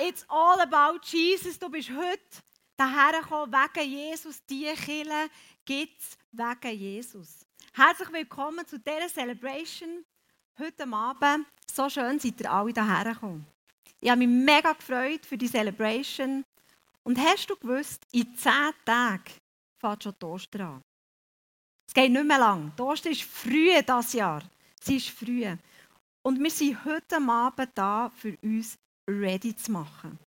it's all about Jesus. Du bist heute daher gekommen wegen Jesus. Die Kille gibt es wegen Jesus. Herzlich willkommen zu dieser Celebration heute Abend. So schön seid ihr alle daher gekommen. Ich habe mich mega gefreut für die Celebration. Und hast du gewusst, in zehn Tagen fängt schon die Ostern an. Es geht nicht mehr lang. Die ist früh dieses Jahr. Sie ist früh. Und wir sind heute Abend da, für uns ready zu machen.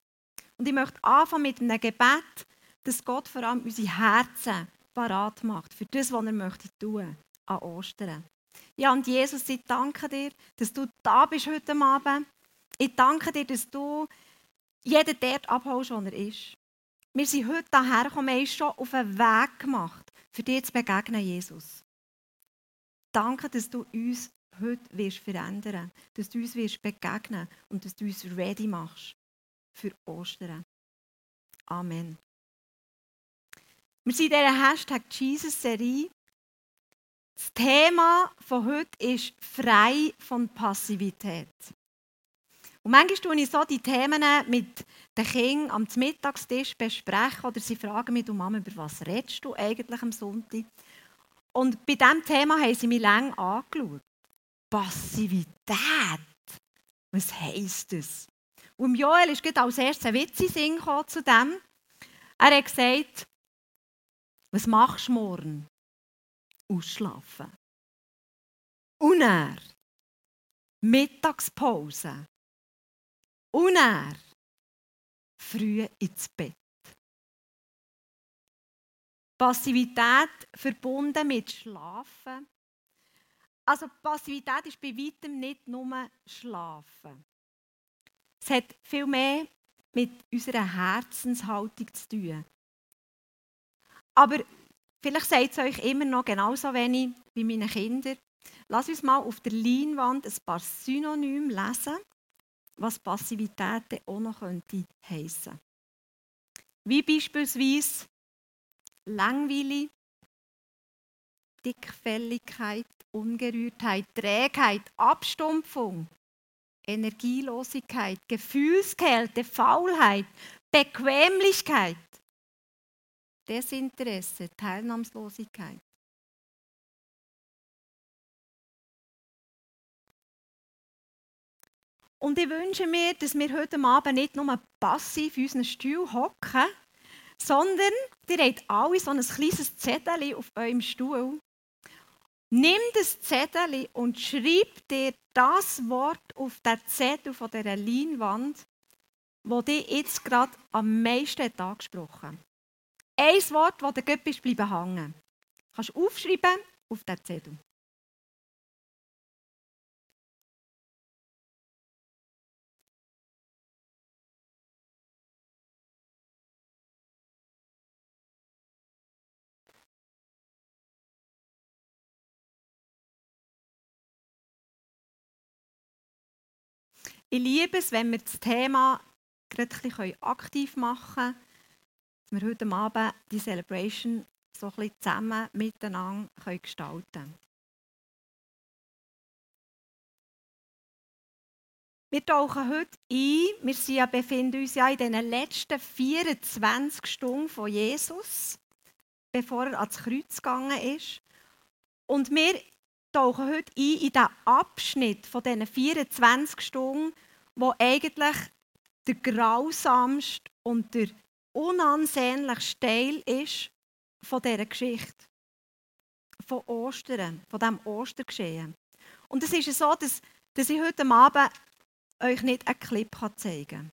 Und ich möchte anfangen mit einem Gebet, dass Gott vor allem unsere Herzen parat macht für das, was er möchte tun an Ostern. Ja, und Jesus, ich danke dir, dass du da bist heute Abend. Ich danke dir, dass du jeden dort abholst, wo er ist. Wir sind heute hierher gekommen, wir haben schon auf einen Weg gemacht, für dich zu begegnen, Jesus. Danke, dass du uns heute wirst verändern dass du uns wirst begegnen und dass du uns ready machst für Ostern. Amen. Wir sind in dieser Hashtag Jesus-Serie. Das Thema von heute ist frei von Passivität. Und manchmal tue ich so die Themen mit den Kindern am Mittagstisch besprechen oder sie fragen mich, du Mama, über was redest du eigentlich am Sonntag? Und bei diesem Thema haben sie mich lange angeschaut. Passivität. Was heisst das? Und Joel ist als erstes ein Witz in zu dem. Er hat gesagt, was machst du morgen? Ausschlafen. Und er, Mittagspause. Und er, früh ins Bett. Passivität verbunden mit Schlafen also Passivität ist bei weitem nicht nur Schlafen. Es hat viel mehr mit unserer Herzenshaltung zu tun. Aber vielleicht sagt es euch immer noch genauso wenig wie meine Kinder. Lass uns mal auf der Leinwand ein paar Synonyme lesen, was Passivität auch noch könnte heissen. Wie beispielsweise langweilig, Dickfälligkeit, Ungerührtheit, Trägheit, Abstumpfung, Energielosigkeit, Gefühlskälte, Faulheit, Bequemlichkeit, Desinteresse, Teilnahmslosigkeit. Und ich wünsche mir, dass wir heute Abend nicht nur passiv in unseren Stuhl hocken, sondern ihr habt alle so ein kleines Zettel auf eurem Stuhl. Nimm das Zettel und schreib dir das Wort auf den Zettel von dieser Leinwand, wo dich jetzt gerade am meisten angesprochen hat. Ein Wort, das dir bist, bleiben hängen. Du kannst aufschreiben auf den Zettel. Ich liebe es, wenn wir das Thema aktiv machen können, dass wir heute Abend die Celebration so ein bisschen zusammen miteinander gestalten können. Wir tauchen heute ein. Wir sind ja, befinden uns ja in den letzten 24 Stunden von Jesus, bevor er ans Kreuz gegangen ist. Und wir tauchen heute ein in diesen Abschnitt von diesen 24 Stunden, wo eigentlich der grausamste und der unansehnlichste Teil ist von dieser Geschichte. Von Ostern, von diesem Ostergeschehen. Und es ist so, dass, dass ich heute Abend euch nicht einen Clip zeigen kann.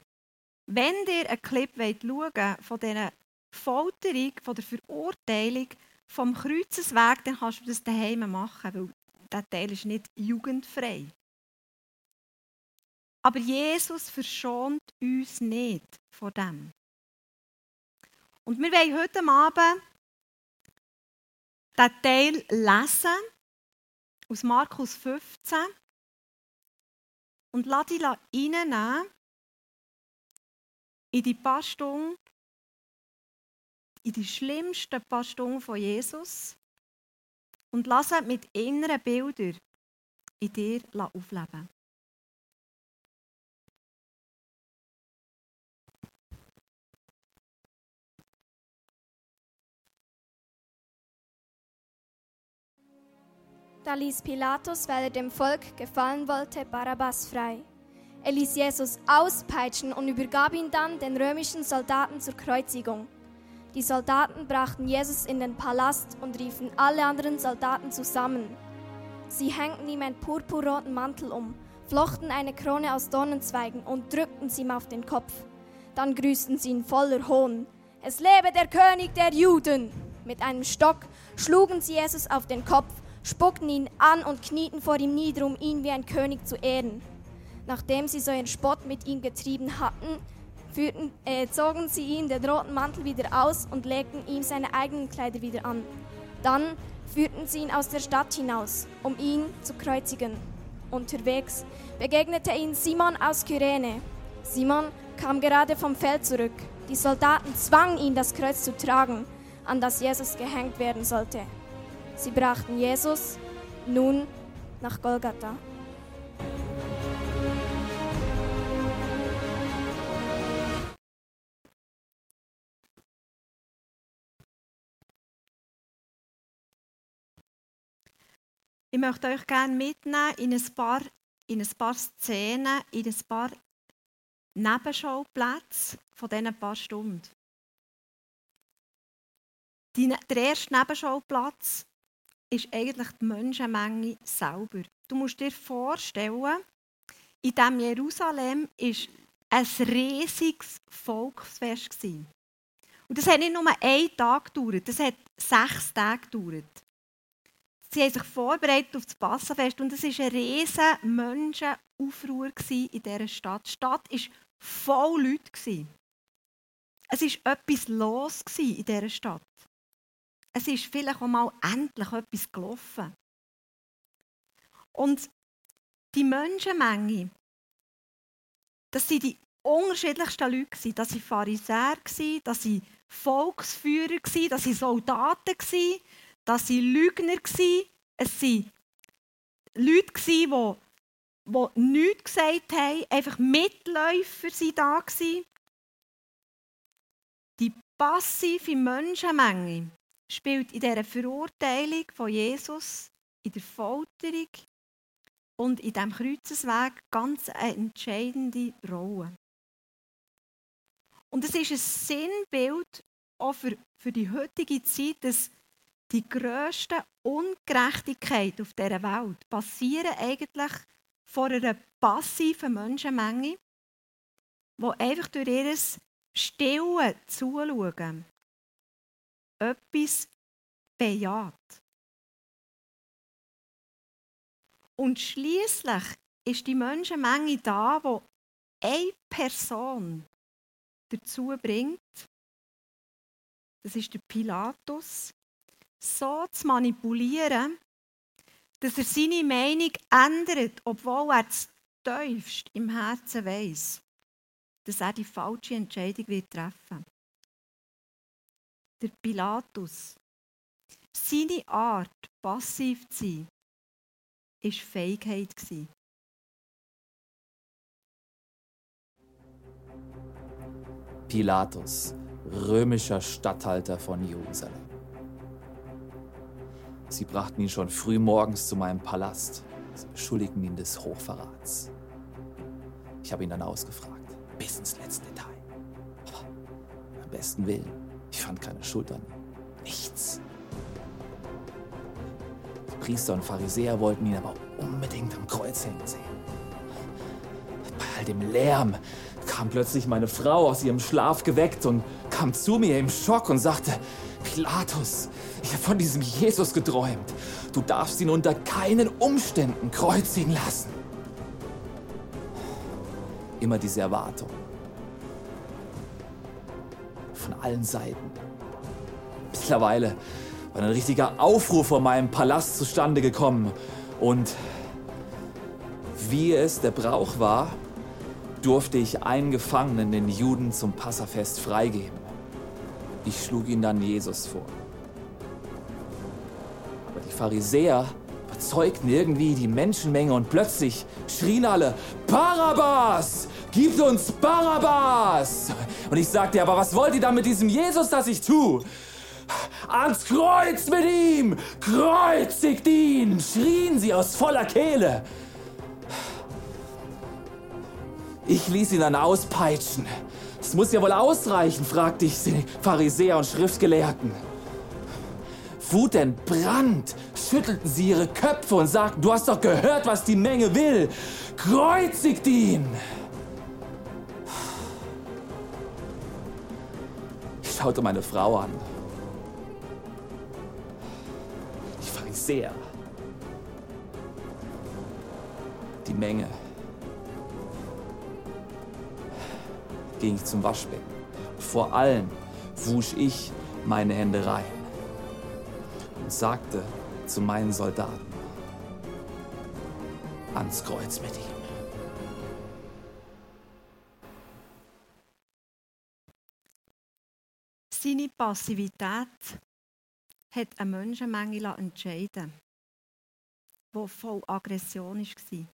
Wenn ihr einen Clip schaut von dieser Folterung, von der Verurteilung vom Kreuzesweg, dann kannst du das daheim machen, weil dieser Teil ist nicht jugendfrei. Aber Jesus verschont uns nicht vor dem. Und wir wollen heute Abend diesen Teil lesen aus Markus 15 und lass dich reinnehmen in die paar Stunden, in die schlimmsten paar von Jesus und lass mit inneren Bildern in dir aufleben. Da ließ Pilatus, weil er dem Volk gefallen wollte, Barabbas frei. Er ließ Jesus auspeitschen und übergab ihn dann den römischen Soldaten zur Kreuzigung. Die Soldaten brachten Jesus in den Palast und riefen alle anderen Soldaten zusammen. Sie hängten ihm einen purpurroten Mantel um, flochten eine Krone aus Dornenzweigen und drückten sie ihm auf den Kopf. Dann grüßten sie ihn voller Hohn. Es lebe der König der Juden! Mit einem Stock schlugen sie Jesus auf den Kopf, spuckten ihn an und knieten vor ihm nieder, um ihn wie ein König zu ehren. Nachdem sie so ihren Spott mit ihm getrieben hatten, führten, äh, zogen sie ihm den roten Mantel wieder aus und legten ihm seine eigenen Kleider wieder an. Dann führten sie ihn aus der Stadt hinaus, um ihn zu kreuzigen. Unterwegs begegnete ihn Simon aus Kyrene. Simon kam gerade vom Feld zurück. Die Soldaten zwangen ihn, das Kreuz zu tragen, an das Jesus gehängt werden sollte. Sie brachten Jesus nun nach Golgatha. Ich möchte euch gerne mitnehmen in ein paar, in ein paar Szenen, in ein paar Nebenschauplätze von diesen paar Stunden. Die, der erste Nebenschauplatz ist eigentlich die Menschenmenge selber. Du musst dir vorstellen, in diesem Jerusalem war ein riesiges Volksfest. Und das hat nicht nur einen Tag gedauert, das hat sechs Tage gedauert. Sie haben sich vorbereitet auf das Passafest und es war ein riesiger Menschenaufruhr in dieser Stadt. Die Stadt war voll Leute. Es war etwas los in dieser Stadt. Es ist vielleicht auch mal endlich etwas gelaufen. Und die Menschenmenge, das waren die unterschiedlichsten Leute. Das waren Pharisäer, das waren Volksführer, das waren Soldaten, das waren Lügner. Es waren Leute, die, die nichts gesagt haben, einfach Mitläufer waren da. Die passive Menschenmenge spielt in dieser Verurteilung von Jesus, in der Folterung und in diesem Kreuzesweg ganz eine entscheidende Rolle. Und es ist ein Sinnbild auch für, für die heutige Zeit, dass die grössten Ungerechtigkeit auf dieser Welt passieren eigentlich vor einer passiven Menschenmenge, die einfach durch ihr Stillen zuschauen, etwas bejaht. Und schließlich ist die Menschenmenge da, wo eine Person dazu bringt, das ist der Pilatus, so zu manipulieren, dass er seine Meinung ändert, obwohl er es tiefst im Herzen weiß, dass er die falsche Entscheidung wird treffen Der Pilatus, seine Art, passiv zu sein, war Feigheit. Pilatus, römischer Statthalter von Jerusalem. Sie brachten ihn schon früh morgens zu meinem Palast. Sie beschuldigten ihn des Hochverrats. Ich habe ihn dann ausgefragt, bis ins letzte Detail. Am besten Willen, ich fand keine Schuld an ihm. Nichts. Die Priester und Pharisäer wollten ihn aber unbedingt am Kreuz hängen sehen. Bei all dem Lärm kam plötzlich meine Frau aus ihrem Schlaf geweckt und kam zu mir im Schock und sagte, Pilatus, ich habe von diesem Jesus geträumt. Du darfst ihn unter keinen Umständen kreuzigen lassen. Immer diese Erwartung. Von allen Seiten. Mittlerweile war ein richtiger Aufruhr vor meinem Palast zustande gekommen. Und wie es der Brauch war, durfte ich einen Gefangenen, den Juden, zum Passafest freigeben. Ich schlug ihn dann Jesus vor. Die Pharisäer überzeugten irgendwie die Menschenmenge und plötzlich schrien alle, Barabbas! Gib uns Barabbas! Und ich sagte, aber was wollt ihr da mit diesem Jesus, das ich tue? Ans Kreuz mit ihm! Kreuzigt ihn! schrien sie aus voller Kehle. Ich ließ ihn dann auspeitschen. Es muss ja wohl ausreichen, fragte ich die Pharisäer und Schriftgelehrten. Wutentbrannt schüttelten sie ihre Köpfe und sagten, du hast doch gehört, was die Menge will. Kreuzigt ihn! Ich schaute meine Frau an. Die Pharisäer. Die Menge. Ging ich zum Waschbecken. Vor allem wusch ich meine Hände rein und sagte zu meinen Soldaten, ans Kreuz mit ihm. Seine Passivität hat eine Menschenmenge entscheiden die voll Aggression war.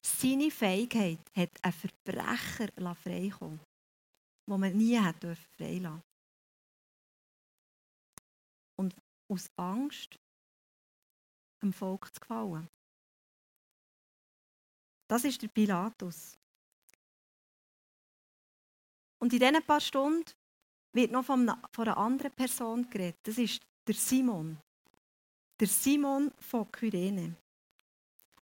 Seine Fähigkeit hat einen Verbrecher freikommen den man nie hätte freilassen Und aus Angst dem Volk zu gefallen. Das ist der Pilatus. Und in diesen paar Stunden wird noch von einer anderen Person geredet. Das ist der Simon. Der Simon von Kyrene.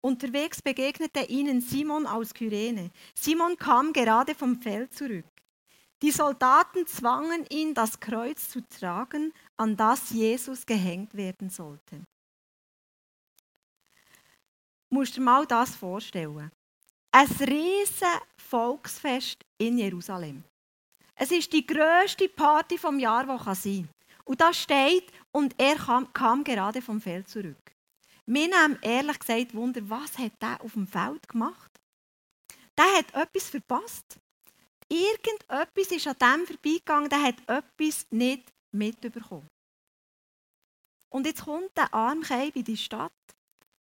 Unterwegs begegnete ihnen Simon aus Kyrene. Simon kam gerade vom Feld zurück. Die Soldaten zwangen ihn, das Kreuz zu tragen, an das Jesus gehängt werden sollte. Musst dir mal das vorstellen. Ein riesiges Volksfest in Jerusalem. Es ist die grösste Party vom Jahr, die sein Und da steht, und er kam, kam gerade vom Feld zurück. Wir haben ehrlich gesagt Wunder, was hat er auf dem Feld gemacht? Der hat etwas verpasst. Irgendetwas ist an dem vorbeigegangen, der hat etwas nicht mitbekommen. Und jetzt kommt der Armkeib in die Stadt,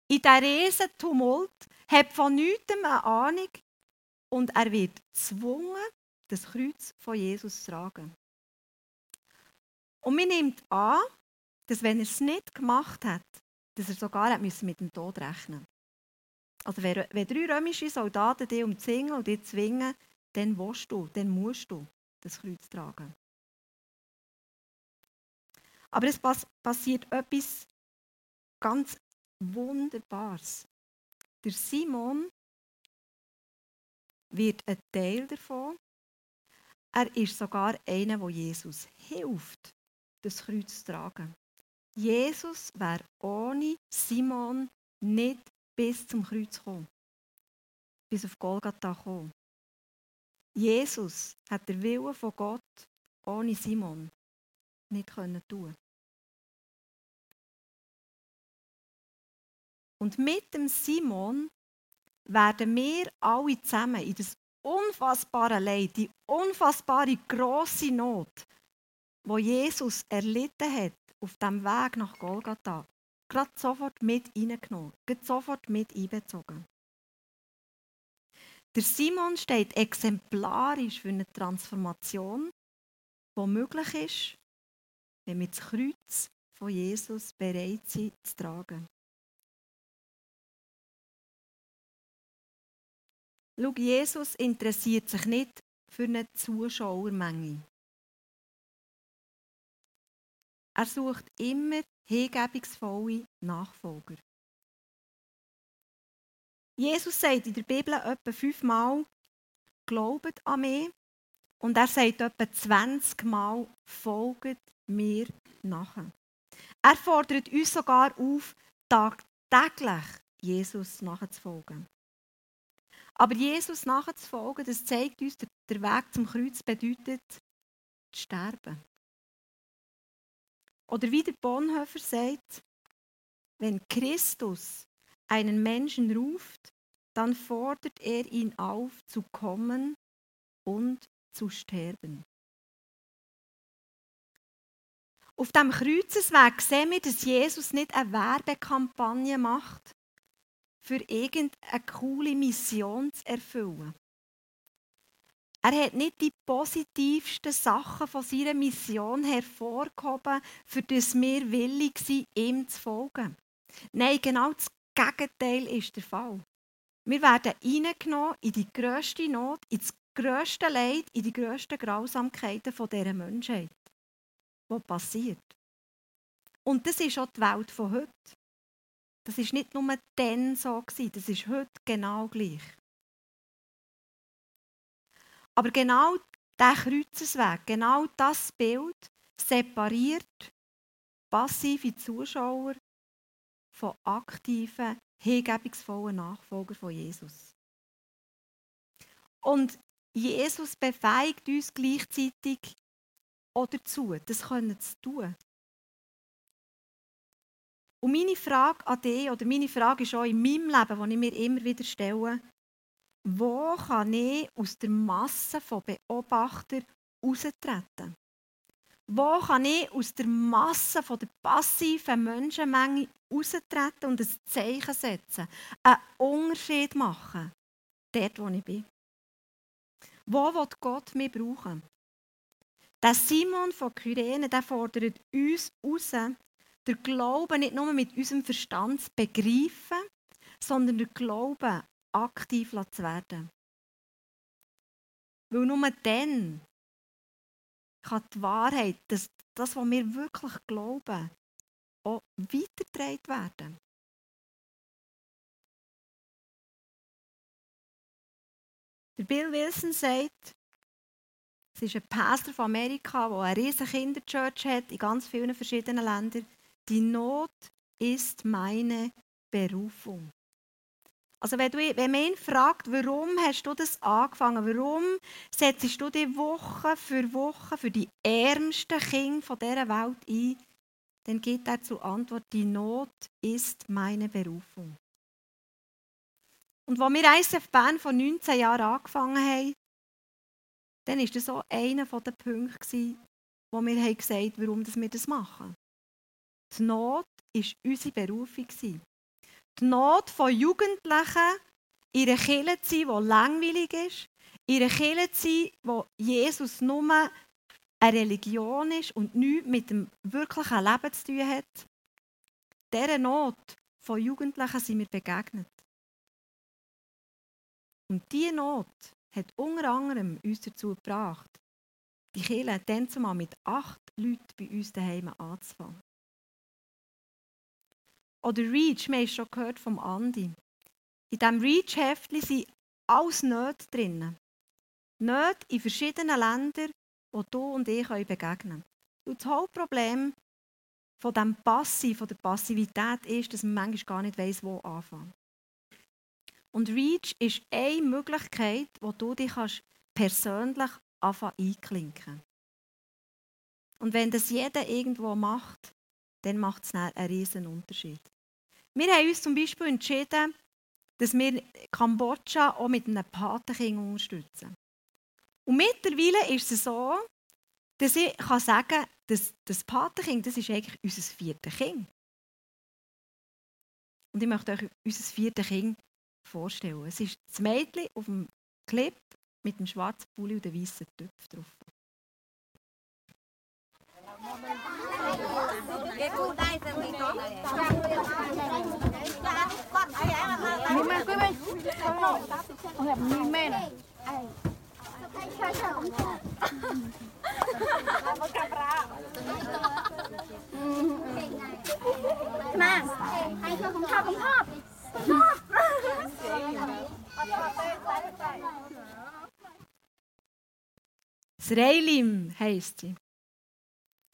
in diesen riesen Tumult, hat von nichts eine Ahnung und er wird gezwungen, das Kreuz von Jesus zu tragen. Und man nimmt an, dass wenn er es nicht gemacht hat, dass er sogar mit dem Tod rechnen. Also wenn, wenn drei römische Soldaten dich umzingeln und dich zwingen, dann willst du, dann musst du das Kreuz tragen. Aber es passiert etwas ganz Wunderbares. Der Simon wird ein Teil davon. Er ist sogar einer, der Jesus hilft, das Kreuz zu tragen. Jesus wäre ohne Simon nicht bis zum Kreuz gekommen. Bis auf Golgatha gekommen. Jesus hat den Willen von Gott ohne Simon nicht tun Und mit dem Simon werden wir alle zusammen in das unfassbare Leid, die unfassbare große Not, wo Jesus erlitten hat auf dem Weg nach Golgatha, gerade sofort mit reingenommen, gerade sofort mit einbezogen. Der Simon steht exemplarisch für eine Transformation, die möglich ist, wenn wir das Kreuz von Jesus bereit sind zu tragen. Schau, Jesus interessiert sich nicht für eine Zuschauermenge. Er sucht immer hingebungsvolle Nachfolger. Jesus sagt in der Bibel etwa fünfmal, glaubet an mich. Und er sagt etwa 20 Mal, folget mir nachher. Er fordert uns sogar auf, tagtäglich Jesus nachzufolgen. Aber Jesus nachzufolgen, das zeigt uns, der Weg zum Kreuz bedeutet, zu sterben. Oder wie der Bonhoeffer sagt, wenn Christus einen Menschen ruft, dann fordert er ihn auf, zu kommen und zu sterben. Auf dem Kreuzesweg sehen wir, dass Jesus nicht eine Werbekampagne macht, für irgendeine coole Mission zu erfüllen. Er hat nicht die positivsten Sachen von seiner Mission hervorgehoben, für das wir willig sind, ihm zu folgen. Nein, genau das Gegenteil ist der Fall. Wir werden hineingenommen in die grösste Not, in das grösste Leid, in die grössten Grausamkeiten dieser Menschheit, die passiert. Und das ist auch die Welt von heute. Das ist nicht nur dann so gewesen, das ist heute genau gleich. Aber genau der Kreuzesweg, genau das Bild separiert passive Zuschauer von aktiven, hingebungsvollen Nachfolgern von Jesus. Und Jesus befähigt uns gleichzeitig auch dazu, das können zu tun. Und meine Frage an dich, oder meine Frage ist auch in meinem Leben, die ich mir immer wieder stelle, wo kann ich aus der Masse von Beobachtern austreten? Wo kann ich aus der Masse von der passiven Menschenmenge austreten und ein Zeichen setzen, einen Unterschied machen, dort, wo ich bin? Wo will Gott mich brauchen? Der Simon von Kyrene der fordert uns heraus, den Glauben nicht nur mit unserem Verstand zu begreifen, sondern den Glauben aktiv zu werden. Weil nur dann kann die Wahrheit, das, das, was wir wirklich glauben, auch weitergetragen werden. Bill Wilson sagt, es ist ein Pastor von Amerika, der eine riesige Kinderchurch hat in ganz vielen verschiedenen Ländern. Die Not ist meine Berufung. Also wenn, du, wenn man ihn fragt, warum hast du das angefangen, warum setzt du dich Woche für Woche für die ärmsten Kinder dieser Welt ein, dann gibt er zur Antwort, die Not ist meine Berufung. Und als wir ISF Bern vor 19 Jahren angefangen haben, dann war das so einer der Punkte, wo wir gesagt haben, warum wir das machen. Die Not war unsere Berufung. Die Not von Jugendlichen, ihre Kirche zu sein, die langweilig ist, ihre Kirche zu sein, wo Jesus nur eine Religion ist und nichts mit dem wirklichen Leben zu tun hat. Dieser Not von Jugendlichen sind wir begegnet. Und diese Not hat unter anderem uns dazu gebracht, die Kirche dann zumal mit acht Leuten bei uns daheim anzufangen. Oder Reach, wir haben schon gehört vom Andi. In diesem Reach-Heftchen sind alles Nöte drin. Nöte in verschiedenen Ländern, wo du und ich begegnen können. Und das Hauptproblem von dem Passiv, von der Passivität ist, dass man manchmal gar nicht weiß, wo anfangen. Und Reach ist eine Möglichkeit, wo du dich persönlich anfangen einklinken Und wenn das jeder irgendwo macht, dann macht es einen riesen Unterschied. Wir haben uns zum Beispiel entschieden, dass wir Kambodscha auch mit einem Patenkind unterstützen. Und mittlerweile ist es so, dass ich kann sagen kann, dass das Patenkind das ist eigentlich unser viertes Kind. Und ich möchte euch unser viertes Kind vorstellen. Es ist das Mädchen auf dem Clip mit dem schwarzen Pulli und dem weißen Töpf drauf. Nhìn mẹ quý mình Ông đẹp nhìn mẹ này Nè, anh chưa không thọc, không thọc Sreilim heisst sie.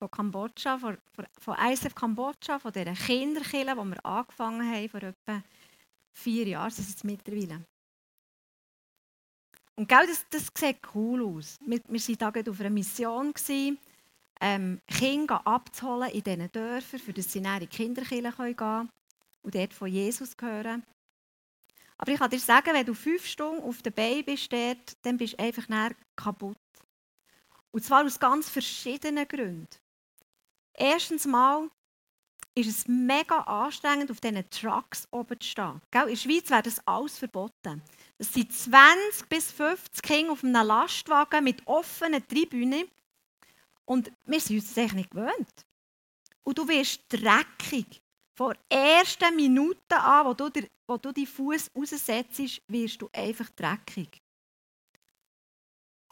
von Kambodscha, von, von ISF Kambodscha, von dieser Kinderkille, die wir angefangen haben vor etwa vier das ist jetzt mittlerweile. Und gell, das, das sieht cool aus. Wir, waren da auf einer Mission, ähm, Kinder abzuholen in diesen Dörfern, für das sie in die Kinderkille gehen können und dort von Jesus hören. Aber ich kann dir sagen, wenn du fünf Stunden auf der Beine bist, dort, dann bist du einfach kaputt. Und zwar aus ganz verschiedenen Gründen. Erstens mal, ist es mega anstrengend, auf diesen Trucks oben zu stehen. Gell? In der Schweiz wäre das alles verboten. Es sind 20 bis 50 Kinder auf einem Lastwagen mit offenen Tribünen. Und wir sind uns das eigentlich nicht gewöhnt. Und du wirst dreckig. Von der ersten Minute an, wo du, dir, wo du deinen Fuß raussetzt, wirst du einfach dreckig.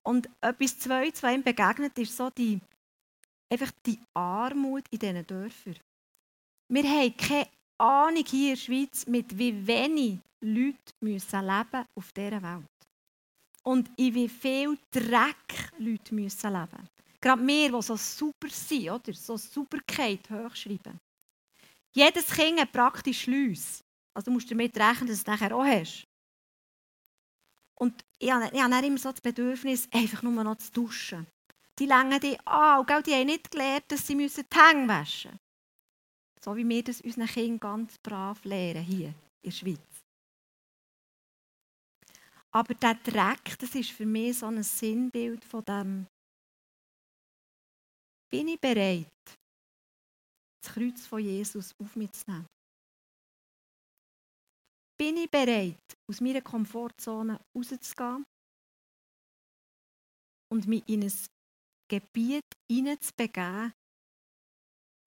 Und etwas Zweites, was ihm begegnet, ist so die, einfach die Armut in diesen Dörfern. Wir haben keine Ahnung hier in der Schweiz, mit wie wenig Leute müssen leben auf dieser Welt. Und in wie viel Dreck Leute müssen leben. Gerade wir, die so super sind, oder? so Superkeit hochschreiben. Jedes Kind hat praktisch Schleuss. Also du musst damit rechnen, dass du es nachher auch hast. Und ich habe, ich habe immer so das Bedürfnis, einfach nur noch zu duschen. Die längen die an, und die haben nicht gelernt, dass sie die Hänge waschen müssen. So wie wir das unseren Kindern ganz brav lehren, hier in der Schweiz. Aber der Dreck, das ist für mich so ein Sinnbild von dem, bin ich bereit, das Kreuz von Jesus auf mich zu nehmen? Bin ich bereit, aus meiner Komfortzone rauszugehen und mich in ein Gebiet hineinzubegeben,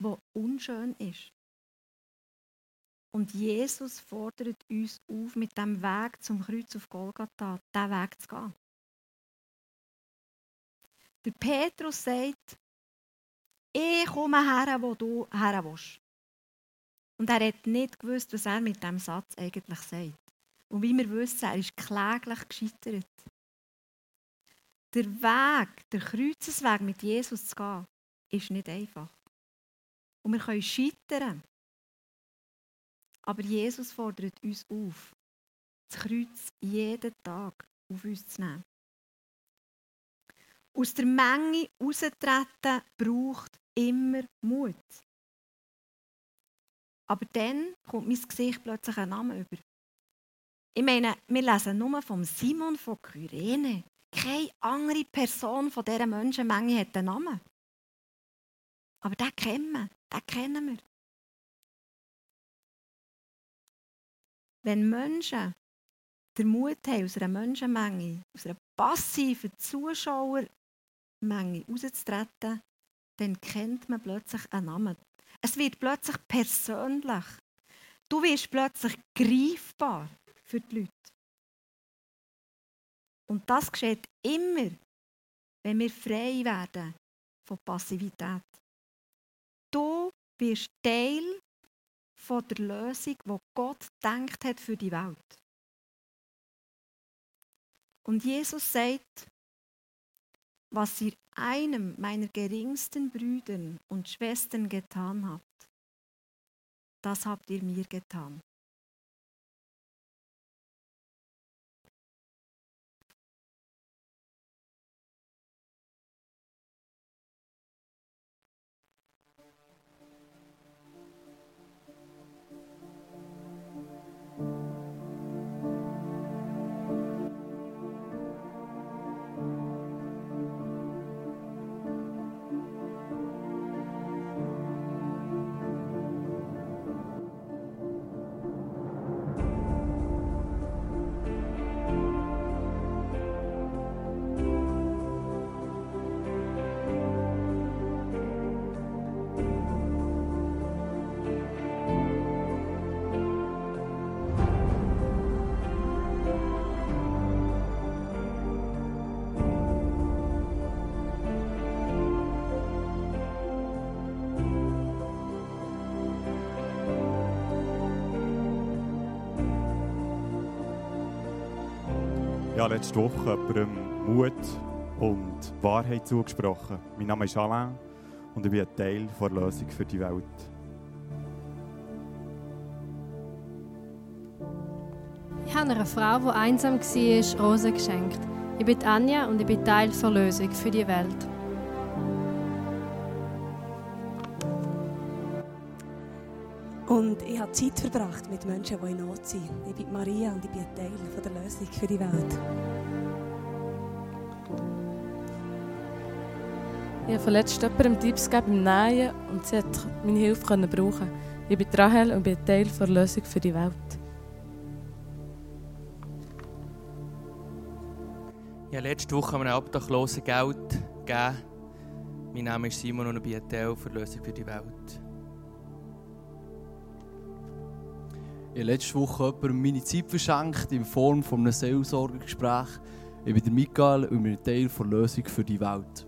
das unschön ist? Und Jesus fordert uns auf, mit dem Weg zum Kreuz auf Golgatha, diesen Weg zu gehen. Der Petrus sagt, ich komme her, wo du her willst. Und er hat nicht gewusst, was er mit diesem Satz eigentlich sagt. Und wie wir wissen, er ist kläglich gescheitert. Der Weg, der Kreuzesweg mit Jesus zu gehen, ist nicht einfach. Und wir können scheitern. Aber Jesus fordert uns auf, das Kreuz jeden Tag auf uns zu nehmen. Aus der Menge rauszutreten braucht immer Mut. Aber dann kommt mein Gesicht plötzlich einen Namen über. Ich meine, wir lesen nur vom Simon von Kyrene. Keine andere Person von dieser Menschenmenge hat einen Namen. Aber den kennen wir, den kennen wir. Wenn Menschen den Mut haben, aus einer Menschenmenge, aus einer passiven Zuschauermenge rauszutreten, dann kennt man plötzlich einen Namen. Es wird plötzlich persönlich. Du wirst plötzlich greifbar für die Leute. Und das geschieht immer, wenn wir frei werden von Passivität. Wirst Teil von der Lösung, die Gott denkt hat für die Welt. Und Jesus sagt, was ihr einem meiner geringsten Brüder und Schwestern getan habt, das habt ihr mir getan. Habe letzte Woche jemandem Mut und Wahrheit zugesprochen. Mein Name ist Alain und ich bin ein Teil der Lösung für die Welt. Ich habe einer Frau, die einsam war, Rosen geschenkt. Ich bin Anja und ich bin Teil der Lösung für die Welt. Und ich habe Zeit verbracht mit Menschen, die in Not sind. Ich bin Maria und ich bin ein Teil der Lösung für die Welt. Ich habe verletzt jemandem Tipps gegeben beim Nähen und sie hat meine Hilfe können brauchen. Ich bin Rahel und bin Teil der Lösung für die Welt. Ich habe letzte Woche einem Obdachlosen Geld gegeben. Mein Name ist Simon und ich bin Teil der Lösung für die Welt. Ich habe letzte Woche jemandem meine Zeit verschenkt in Form von einem Seelsorgegespräch. Ich bin der Michael und bin Teil der Lösung für die Welt.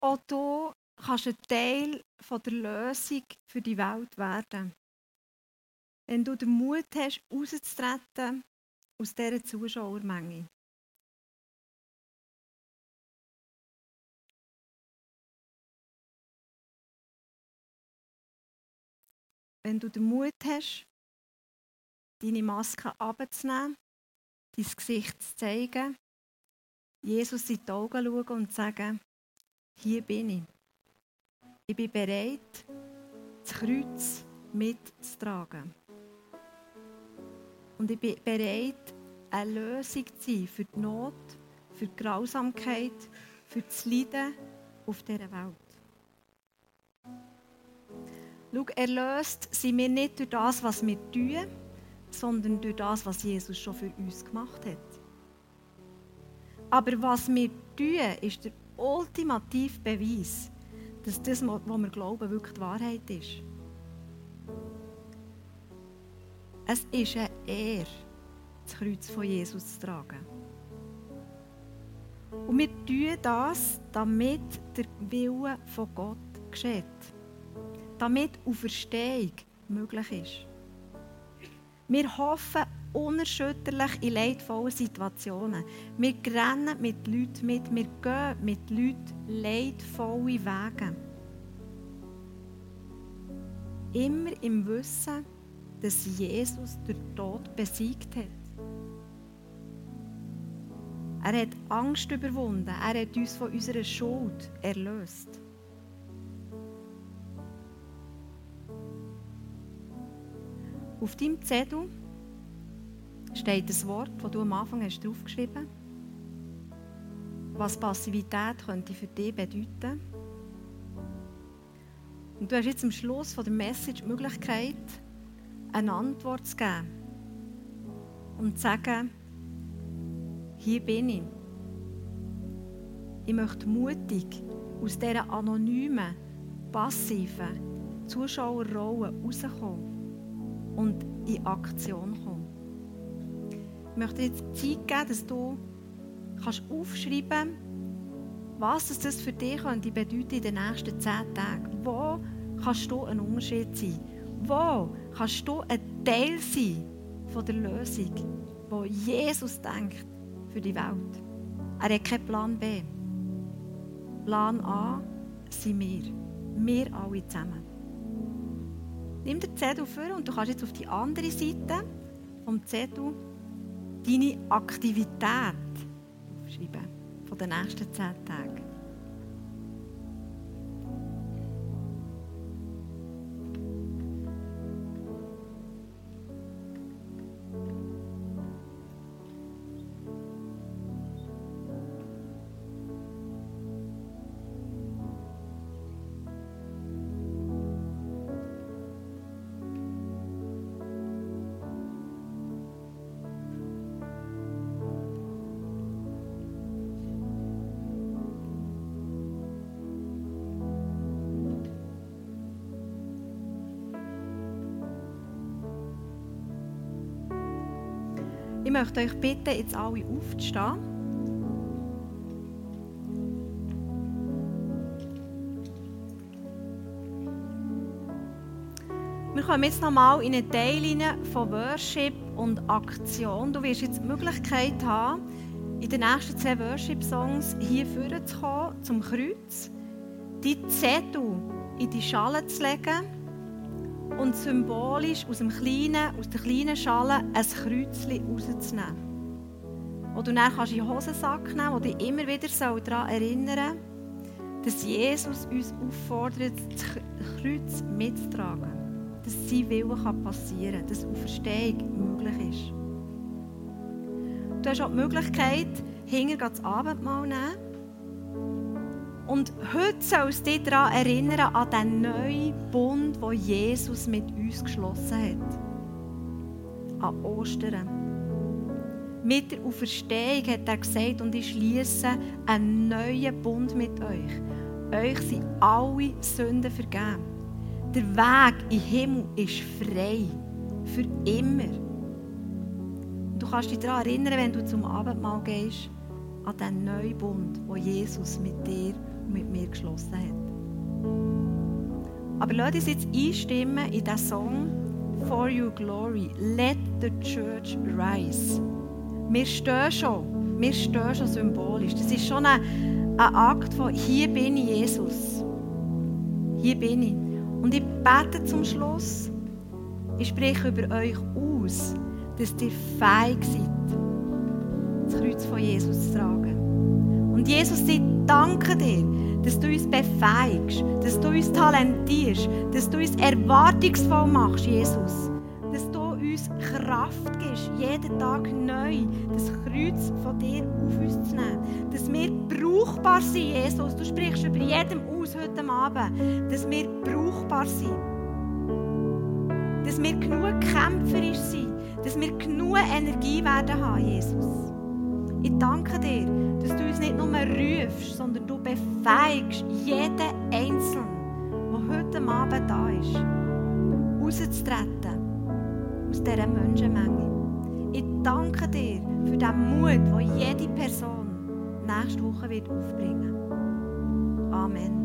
Auch du kannst ein Teil von der Lösung für die Welt werden. Wenn du den Mut hast, rauszutreten aus dieser Zuschauermenge. Wenn du den Mut hast, deine Maske abzunehmen, dein Gesicht zu zeigen, Jesus in die Augen schauen und sagen, hier bin ich. Ich bin bereit, das Kreuz mitzutragen. Und ich bin bereit, eine Lösung zu sein für die Not, für die Grausamkeit, für das Leiden auf dieser Welt. Schau, erlöst sind wir nicht durch das, was wir tun, sondern durch das, was Jesus schon für uns gemacht hat. Aber was wir tun, ist der ultimative Beweis, dass das, was wir glauben, wirklich die Wahrheit ist. Es ist eine Ehre, das Kreuz von Jesus zu tragen. Und wir tun das, damit der Wille von Gott geschieht. Damit Auferstehung möglich ist. Wir hoffen unerschütterlich in leidvollen Situationen. Wir rennen mit Leuten mit, wir gehen mit Leuten leidvolle Wege. Immer im Wissen, dass Jesus den Tod besiegt hat. Er hat Angst überwunden. Er hat uns von unserer Schuld erlöst. Auf deinem Zettel steht das Wort, das du am Anfang hast draufgeschrieben hast, was Passivität könnte für dich bedeuten. Und du hast jetzt am Schluss von der Message die Möglichkeit, eine Antwort zu geben und zu sagen, hier bin ich. Ich möchte mutig aus dieser anonymen, passiven Zuschauerrolle rauskommen und in Aktion kommen. Ich möchte dir jetzt Zeit geben, dass du kannst aufschreiben kannst, was das für dich könnte in den nächsten zehn Tagen. Wo kannst du ein Unterschied sein? Wo kannst du ein Teil sein von der Lösung, wo Jesus denkt für die Welt? Er hat keinen Plan B. Plan A sind wir. Wir alle zusammen. Nimm den Zettel vor und du kannst jetzt auf die andere Seite vom Zettel deine Aktivität aufschreiben von den nächsten zehn Tagen. Ich möchte euch bitten, jetzt alle aufzustehen. Wir kommen jetzt nochmal in einen Teil von Worship und Aktion. Du wirst jetzt die Möglichkeit haben, in den nächsten zwei Worship-Songs hier vorne zu kommen, zum Kreuz, die Zettel in die Schale zu legen und symbolisch aus, dem kleinen, aus der kleinen Schale ein Kreuzchen rauszunehmen. Wo du dann kannst in den Hosensack nehmen wo dich immer wieder daran erinnern dass Jesus uns auffordert, das Kreuz mitzutragen. Dass sein Wille passieren kann, dass Auferstehung möglich ist. Du hast auch die Möglichkeit, hinter das Abendmahl nehmen. Und heute soll es dich daran erinnern, an den neuen Bund, den Jesus mit uns geschlossen hat. An Ostern. Mit der Auferstehung hat er gesagt, und ich schließe einen neuen Bund mit euch. Euch sind alle Sünden vergeben. Der Weg in den Himmel ist frei. Für immer. Du kannst dich daran erinnern, wenn du zum Abendmahl gehst, an den neuen Bund, den Jesus mit dir und mit mir geschlossen hat. Aber lass uns jetzt einstimmen in den Song For Your Glory. Let the Church Rise. Wir stehen schon. Wir stehen schon symbolisch. Das ist schon ein, ein Akt von Hier bin ich, Jesus. Hier bin ich. Und ich bete zum Schluss. Ich spreche über euch aus dass ihr fähig seid, das Kreuz von Jesus zu tragen. Und Jesus, ich danke dir, dass du uns befähigst, dass du uns talentierst, dass du uns erwartungsvoll machst, Jesus. Dass du uns Kraft gibst, jeden Tag neu das Kreuz von dir auf uns zu nehmen. Dass wir brauchbar sind, Jesus. Du sprichst über jedem aus heute Abend, dass wir brauchbar sind. Dass wir genug kämpferisch sind dass wir genug Energie werden haben, Jesus. Ich danke dir, dass du uns nicht nur rufst, sondern du befähigst jeden Einzelnen, der heute Abend da ist, rauszutreten aus dieser Menschenmenge. Ich danke dir für den Mut, den jede Person nächste Woche wird aufbringen wird. Amen.